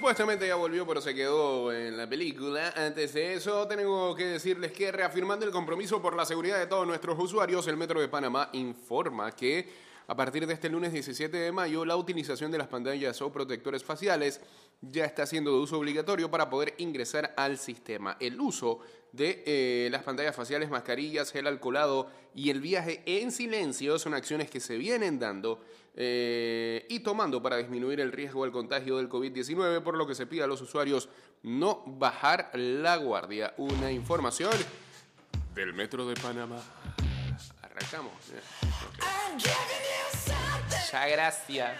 Supuestamente ya volvió, pero se quedó en la película. Antes de eso, tengo que decirles que reafirmando el compromiso por la seguridad de todos nuestros usuarios, el Metro de Panamá informa que a partir de este lunes 17 de mayo, la utilización de las pantallas o protectores faciales ya está siendo de uso obligatorio para poder ingresar al sistema. El uso de eh, las pantallas faciales, mascarillas, gel alcoholado y el viaje en silencio son acciones que se vienen dando eh, y tomando para disminuir el riesgo del contagio del COVID-19, por lo que se pide a los usuarios no bajar la guardia. Una información del Metro de Panamá. Arrancamos. Muchas gracias.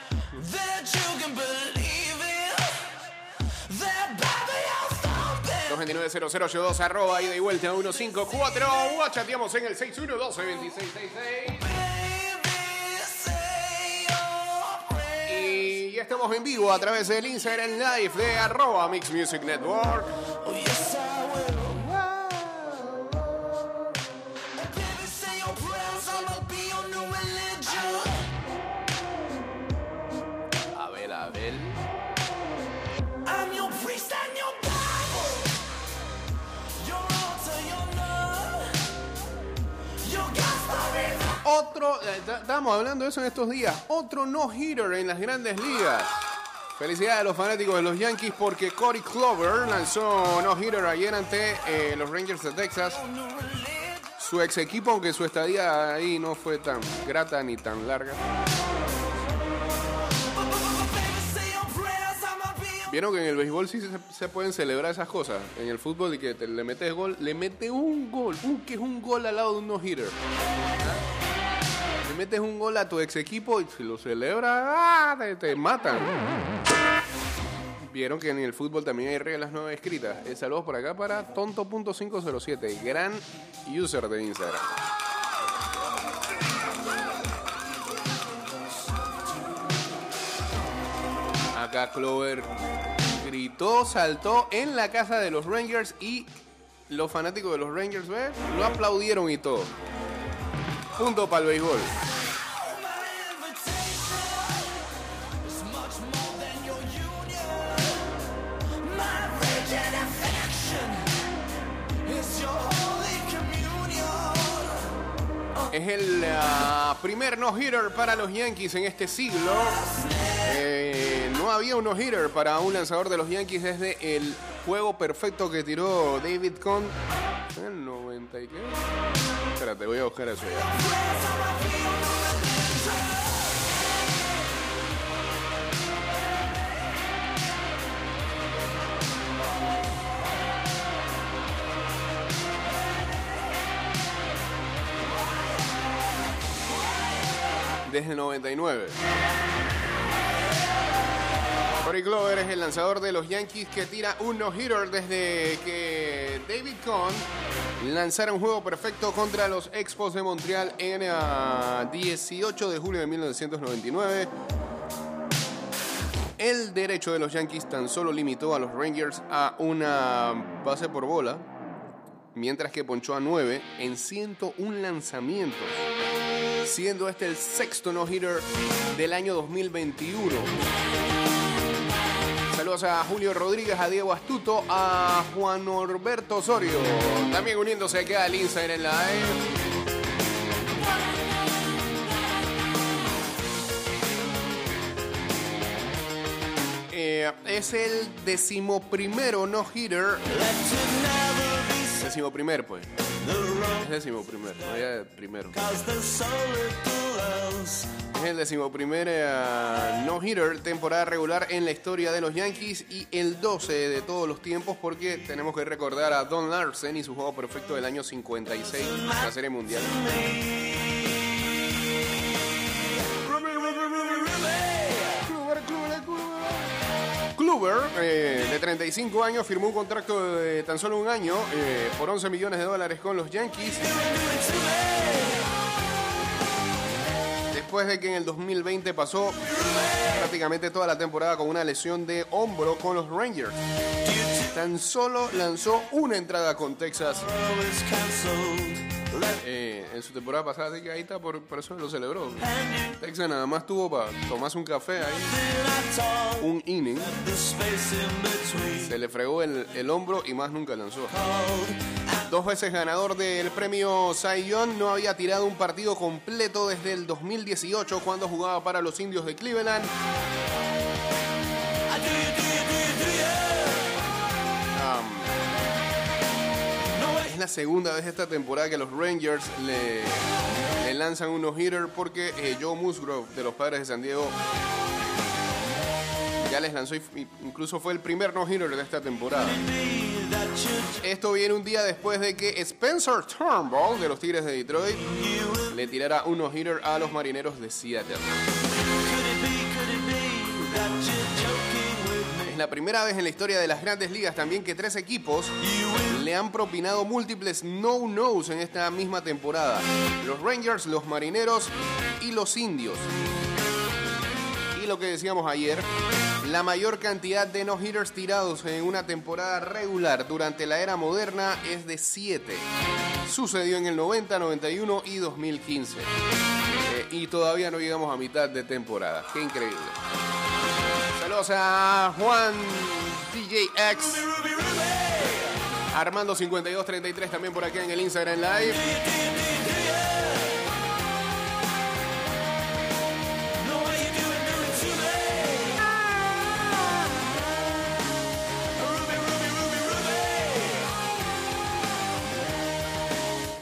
229-0082 arroba ida y vuelta 154 o chateamos en el 612-2666 y ya estamos en vivo a través del Instagram Live de arroba Mix Music Network Otro, eh, estábamos hablando de eso en estos días, otro no-hitter en las grandes ligas. Felicidades a los fanáticos de los Yankees porque Corey Clover lanzó no-hitter ayer ante eh, los Rangers de Texas. Su ex equipo, aunque su estadía ahí no fue tan grata ni tan larga. Vieron que en el béisbol sí se, pueden celebrar esas cosas. En el fútbol y que te- le metes gol, le metes un gol, un, que es un gol al lado de un no-hitter. Metes un gol a tu ex equipo y si lo celebras, ¡ah! te, matan. Vieron que en el fútbol también hay reglas nuevas escritas. Eh, saludos por acá para tonto.507, gran user de Instagram. Acá Clover gritó, saltó en la casa de los Rangers y los fanáticos de los Rangers. Lo aplaudieron y todo. Punto para el béisbol. Es el ah, primer no-hitter para los Yankees en este siglo. Eh, no había un no-hitter para un lanzador de los Yankees desde el juego perfecto que tiró David Cohn en el 90 y qué. Espérate, voy a buscar eso ya. Desde el 99. Corey Glover es el lanzador de los Yankees que tira un no-hitter desde que David Cohn lanzara un juego perfecto contra los Expos de Montreal en ah, 18 de julio de 1999. El derecho de los Yankees tan solo limitó a los Rangers a una base por bola, mientras que ponchó a 9 en 101 lanzamientos, siendo este el sexto no-hitter del año 2021. Saludos a Julio Rodríguez, a Diego Astuto, a Juan Norberto Osorio. También uniéndose aquí al Instagram Live. Eh, es el decimoprimero no-hitter. Decimoprimer, pues. Es decimoprimer, no ya primero. Es el decimoprimer eh, no-hitter temporada regular en la historia de los Yankees y el 12 de todos los tiempos porque tenemos que recordar a Don Larsen y su juego perfecto del año 56 en la Serie Mundial. Eh, de 35 años, firmó un contrato de tan solo un año eh, por 11 millones de dólares con los Yankees. Después de que en el 2020 pasó prácticamente toda la temporada con una lesión de hombro con los Rangers. Tan solo lanzó una entrada con Texas en su temporada pasada, así que ahí está, por, por eso lo celebró. Texas nada más tuvo para tomarse un café ahí, un inning, se le fregó el, el hombro y más nunca lanzó. Dos veces ganador del premio Cy Young, no había tirado un partido completo desde el 2018 cuando jugaba para los indios de Cleveland. La segunda vez esta temporada que los Rangers le, le lanzan unos hitter porque eh, Joe Musgrove de los Padres de San Diego ya les lanzó, incluso fue el primer no-hitter de esta temporada. Esto viene un día después de que Spencer Turnbull de los Tigres de Detroit le tirara un no-hitter a los Marineros de Seattle. Es la primera vez en la historia de las grandes ligas también que tres equipos han propinado múltiples no-nos en esta misma temporada. Los Rangers, los Marineros y los Indios. Y lo que decíamos ayer, la mayor cantidad de no-hitters tirados en una temporada regular durante la era moderna es de 7. Sucedió en el 90, 91 y 2015. Eh, y todavía no llegamos a mitad de temporada. Qué increíble. Saludos a Juan DJX. Armando 5233 también por acá en el Instagram Live.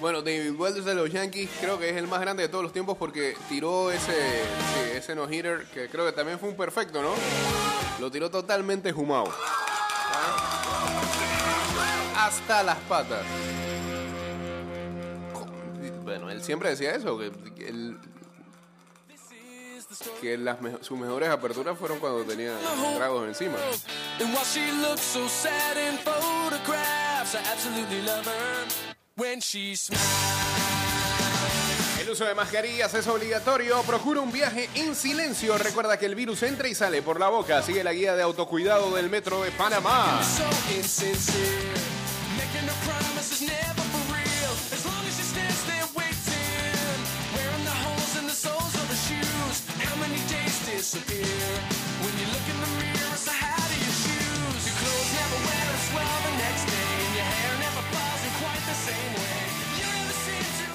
Bueno, David Wells de los Yankees creo que es el más grande de todos los tiempos porque tiró ese, ese no-hitter que creo que también fue un perfecto, ¿no? Lo tiró totalmente jumado. Hasta las patas. Bueno, él siempre decía eso, que, que él- que las sus mejores aperturas fueron cuando tenía tragos encima. El uso de mascarillas es obligatorio. Procura un viaje en silencio. Recuerda que el virus entra y sale por la boca. Sigue la guía de autocuidado del Metro de Panamá.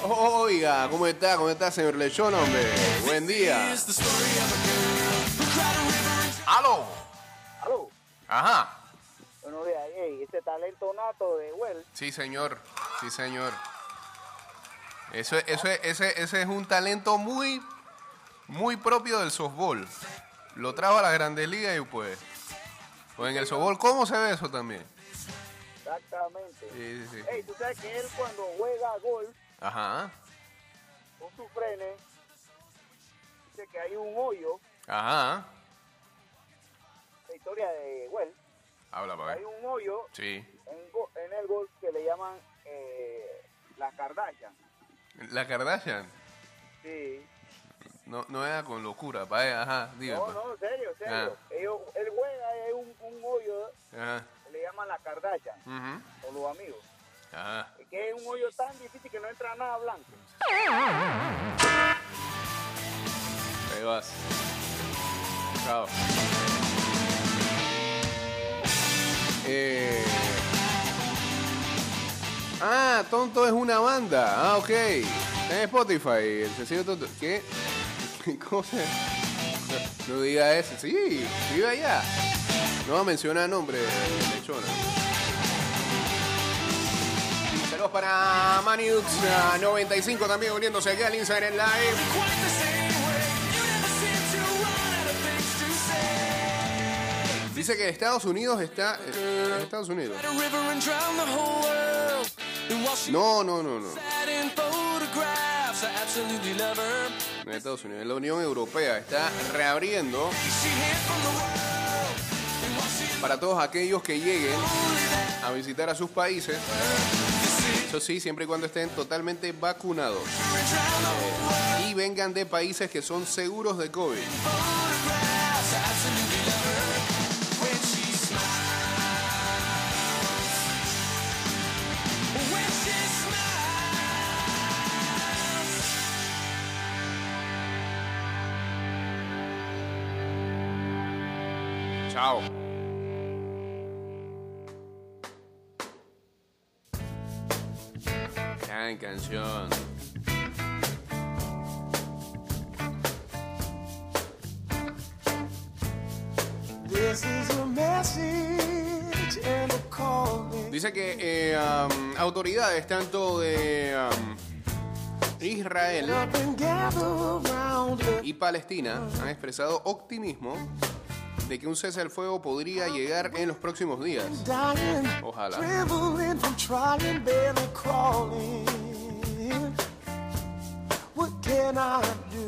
Oiga, ¿cómo está? ¿Cómo está, señor Lechón, hombre? Buen día. ¡Aló! Aló, Ajá. buenos días. Ey, ese talento nato de Well, Sí, señor. Sí, señor. Eso, es- eso, es- ese, ese es un talento muy, muy propio del softball. Lo trajo a la Grandes Ligas y pues... Pues en el softball, ¿cómo se ve eso también? exactamente. Sí, sí, sí. Ey, tú sabes que él cuando juega golf Ajá. con sus frenes, dice que hay un hoyo, Ajá. la historia de Well, Habla para hay ver. un hoyo Sí. en, en el golf que le llaman eh, la Kardashian. La Kardashian. Sí. No, no era con locura, vaya, ajá. No, no, en serio, en serio. Ellos, él juega y hay un, un hoyo Ajá. que le llaman la Kardashian, ujú, o los amigos. Ajá. Que es un hoyo tan difícil que no entra nada blanco. Ahí vas. Chao. Eh... Ah, Tonto es una banda. Ah, ok. En Spotify, el sencillo Tonto. ¿Qué? ¿Cómo se...? No, no diga eso. Sí, vive allá. No va a mencionar nombre, lechona. Saludos para Maniux ah, 95 también uniéndose aquí al Instagram Live. Dice que Estados Unidos está. eh, Estados Unidos. No, no, no, no. Estados Unidos. La Unión Europea está reabriendo para todos aquellos que lleguen a visitar a sus países. Eso sí, siempre y cuando estén totalmente vacunados. Eh, y vengan de países que son seguros de COVID. Chao. Canción. This is a message and a calling. Dice que eh, um, autoridades tanto de um, Israel y Palestina han expresado optimismo de que un cese al fuego podría llegar en los próximos días. Ojalá. Can I do?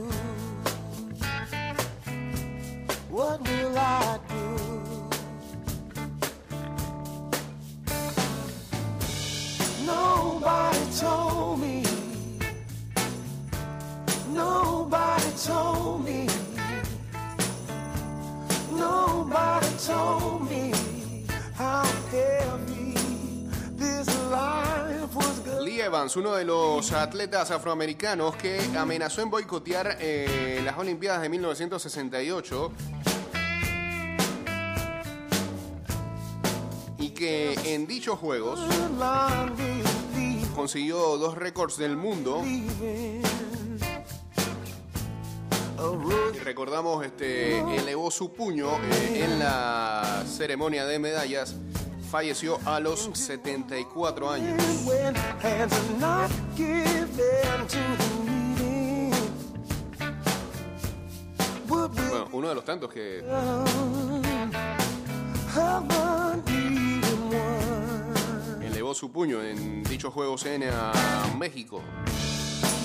What will I do? Nobody told me. Nobody told me. Nobody told me how heavy this Evans, uno de los atletas afroamericanos que amenazó en boicotear eh, las Olimpiadas de 1968 y que en dichos Juegos consiguió dos récords del mundo. Recordamos, este, elevó su puño eh, en la ceremonia de medallas. Falleció a los 74 años. Bueno, uno de los tantos que elevó su puño en dichos Juegos en ah, México.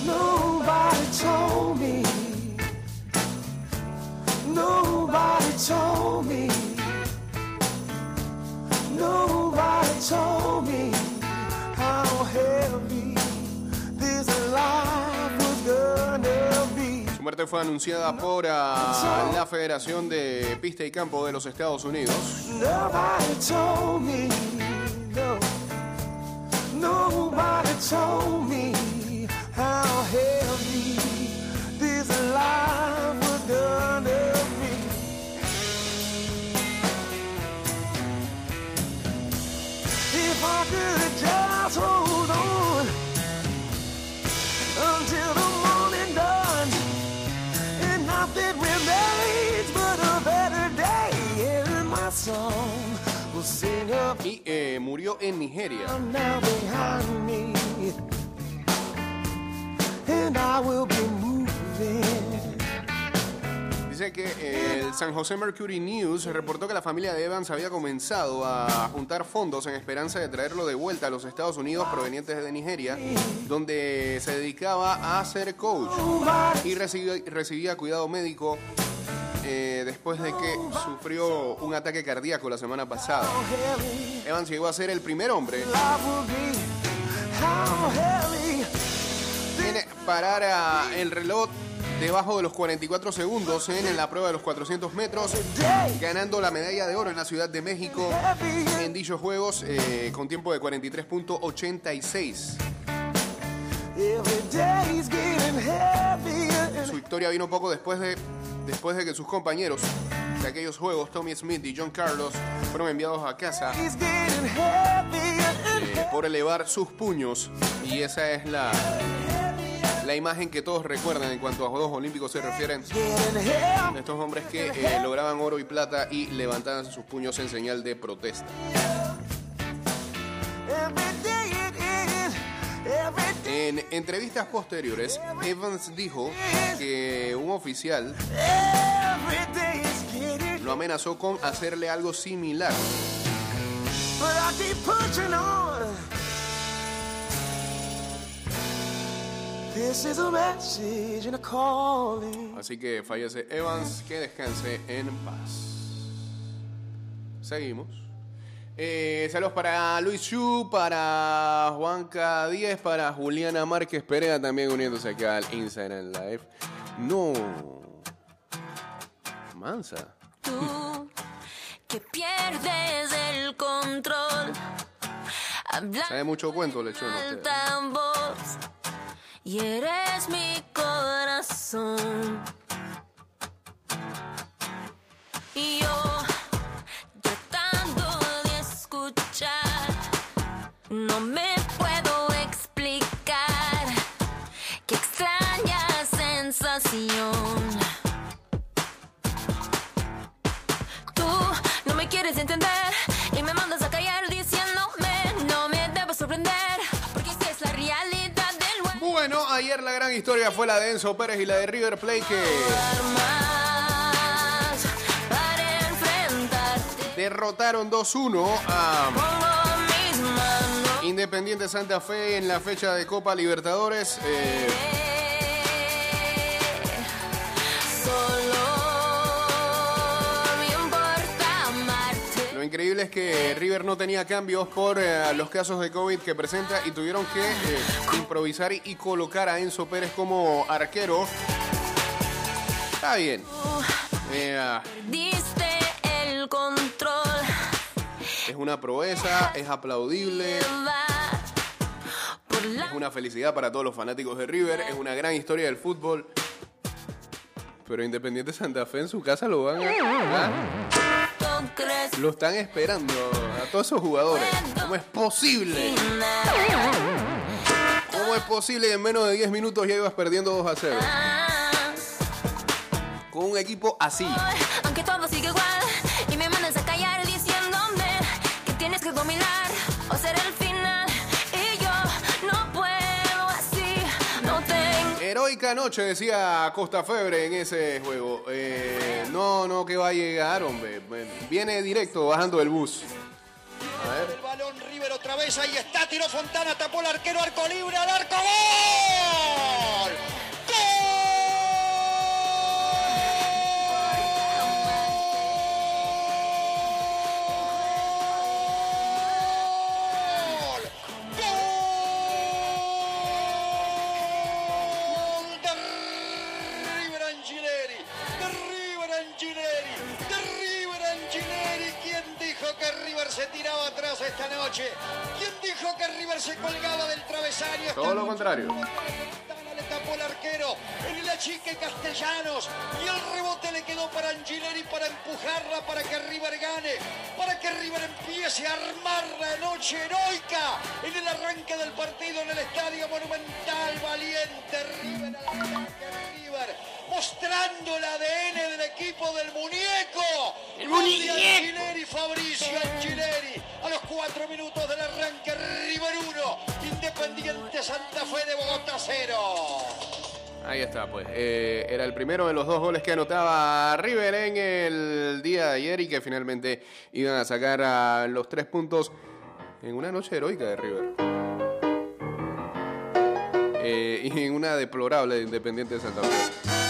Nobody told me. Nobody told me. Nobody told me how heavy this life was gonna be. Su muerte fue anunciada por ah, la Federación de Pista y Campo de los Estados Unidos. Nobody told me. No. Nobody told me how heavy murió en Nigeria. Dice que eh, el San José Mercury News reportó que la familia de Evans había comenzado a juntar fondos en esperanza de traerlo de vuelta a los Estados Unidos provenientes de Nigeria, donde se dedicaba a ser coach y recibía, recibía cuidado médico eh, después de que sufrió un ataque cardíaco la semana pasada. Evans llegó a ser el primer hombre en parar el reloj debajo de los 44 segundos en la prueba de los 400 metros, ganando la medalla de oro en la Ciudad de México en dichos juegos eh, con tiempo de 43.86. every day's getting heavier. Su victoria vino poco después de, después de que sus compañeros de aquellos juegos, Tommy Smith y John Carlos, fueron enviados a casa eh, por elevar sus puños. Y esa es la, la imagen que todos recuerdan en cuanto a Juegos Olímpicos se refieren. Estos hombres que eh, lograban oro y plata y levantaban sus puños en señal de protesta. En entrevistas posteriores, Evans dijo que un oficial lo amenazó con hacerle algo similar. Así que fallece Evans, que descanse en paz. Seguimos. Eh, saludos para Luis Yu, para Juanca 10, para Juliana Márquez Perea también uniéndose acá al Instagram Live. No. Mansa. Tú que pierdes el control. Sabe mucho cuento, lechón. y eres mi corazón. No me puedo explicar. Qué extraña sensación. Tú no me quieres entender y me mandas a callar diciéndome no me debo sorprender porque esta es la realidad del buen Bueno, ayer la gran historia fue la de Enzo Pérez y la de River Plate que derrotaron 2-1 a. Independiente Santa Fe en la fecha de Copa Libertadores. Eh, lo increíble es que River no tenía cambios por eh, los casos de COVID que presenta y tuvieron que eh, improvisar y colocar a Enzo Pérez como arquero. Está bien. Eh, Diste el control. es una proeza, es aplaudible. Es una felicidad para todos los fanáticos de River, es una gran historia del fútbol. Pero Independiente Santa Fe en su casa lo van a... ¿ah? ¿Tú crees Lo están esperando a todos esos jugadores. ¿Cómo es posible? ¿Cómo es posible que en menos de 10 minutos ya ibas perdiendo 2 a 0? Con un equipo así. Aunque todo sigue igual Heroica noche, decía Costa Febre en ese juego. Eh, no, no, que va a llegar, hombre. Viene directo bajando del bus. El balón River otra vez, ahí está, tiró Fontana, tapó el arquero, arco libre, al arco. ¡Gol! Esta noche? ¿Quién dijo que River se colgaba del travesaño? Todo lo contrario. Le tapó el arquero, en la chica Castellanos, y el rebote le quedó para Angileri para empujarla, para que River gane, para que River empiece a armar la noche heroica en el arranque del partido en el Estadio Monumental, valiente River al ataque, River, mostrando el ADN del equipo del muñeco, el muñeco, Angileri, Fabricio Angileri, a los cuatro minutos del arranque, River 1, Independiente Santa Fe de Bogotá 0. Ahí está, pues. Eh, era el primero de los dos goles que anotaba River en el día de ayer y que finalmente iban a sacar a los tres puntos en una noche heroica de River. Eh, y en una deplorable de Independiente de Santa Fe.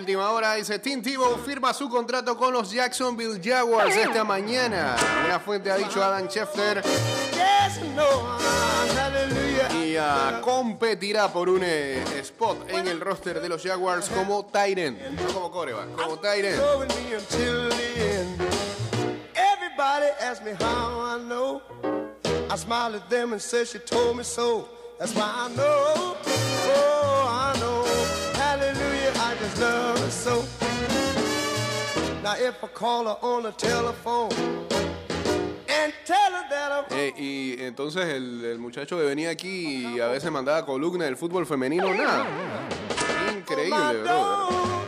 Última hora dice Tim Tebow firma su contrato con los Jacksonville Jaguars esta mañana. Una fuente ha dicho Adam Schefter. Yes, no, competirá por un eh, spot en el roster de los Jaguars como Tyren, no como coreback, como Tyren. Everybody asks me how I know. I smile at them and say she told me so. That's why I know. Oh, I know. Hallelujah, I just love her so. Now if I call her on the telephone Eh, y entonces el, el muchacho que venía aquí y a veces mandaba columna del fútbol femenino, nada. Increíble, my bro. door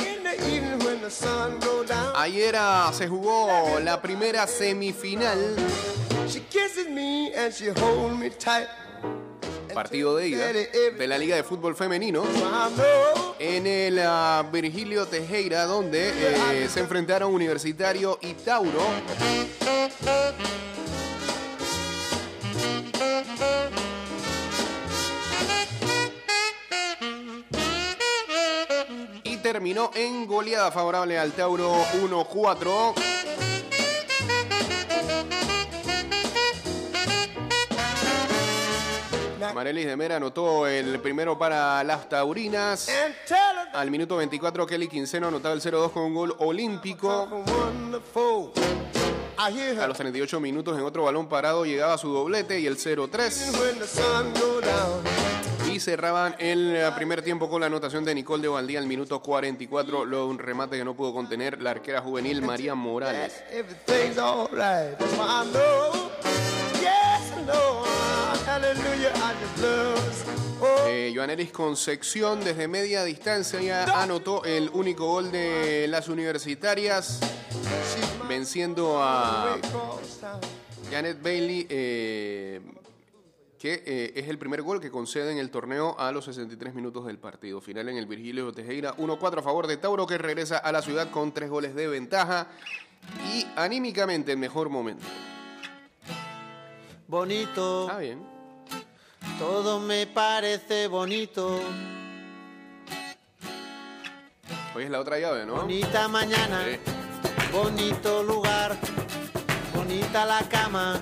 in the evening when the sun go down. Ayer se jugó la primera semifinal, partido de ida, de la Liga de Fútbol Femenino. En el ah, Virgilio Tejera, donde eh, se enfrentaron Universitario y Tauro. Terminó en goleada favorable al Tauro 1-4. Marelis de Mera anotó el primero para las taurinas. Al minuto 24, Kelly Quinceno anotaba el 0-2 con un gol olímpico. A los 38 minutos, en otro balón parado, llegaba su doblete y el 0-3. Cerraban el eh, primer tiempo con la anotación de Nicole de Valdía al minuto 44. Luego un remate que no pudo contener la arquera juvenil María Morales. Oh, Eh, Joanelis Concepción desde media distancia ya anotó el único gol de las universitarias, venciendo a. Janet Bailey, eh, que eh, es el primer gol que concede en el torneo a los 63 minutos del partido. Final en el Virgilio Tejera, 1-4 a favor de Tauro, que regresa a la ciudad con tres goles de ventaja y anímicamente en mejor momento. Bonito, Está bien. todo me parece bonito. Hoy es la otra llave, ¿no? Bonita mañana, Sí. bonito lugar, bonita la cama,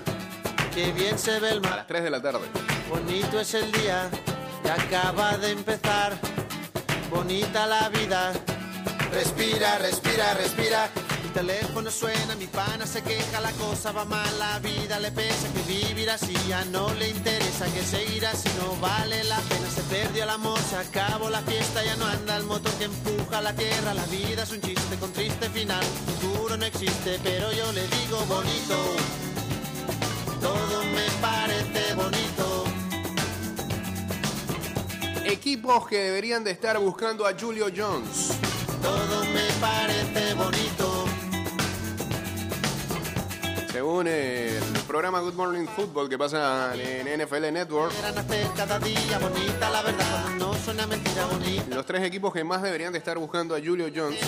que bien se ve el A mar. las 3 de la tarde. Bonito es el día que acaba de empezar, bonita la vida. Respira, respira, respira. Mi teléfono suena, mi pana se queja, la cosa va mal, la vida le pesa, que vivir así ya no le interesa, que seguir así no vale la pena. Se perdió el amor, se acabó la fiesta, ya no anda el motor que empuja la tierra. La vida es un chiste con triste final, futuro no existe, pero yo le digo bonito. Todo me parece bonito. Equipos que deberían de estar buscando a Julio Jones. Todo me parece Según el programa Good Morning Football que pasa en NFL Network, los tres equipos que más deberían de estar buscando a Julio Jones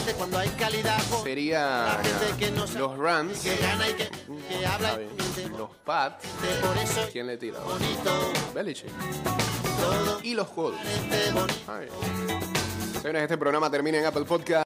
serían los Rams, miente. los Pats, ¿quién le tira? Belichick. Y los Colts. Señores, este programa termina en Apple Podcast.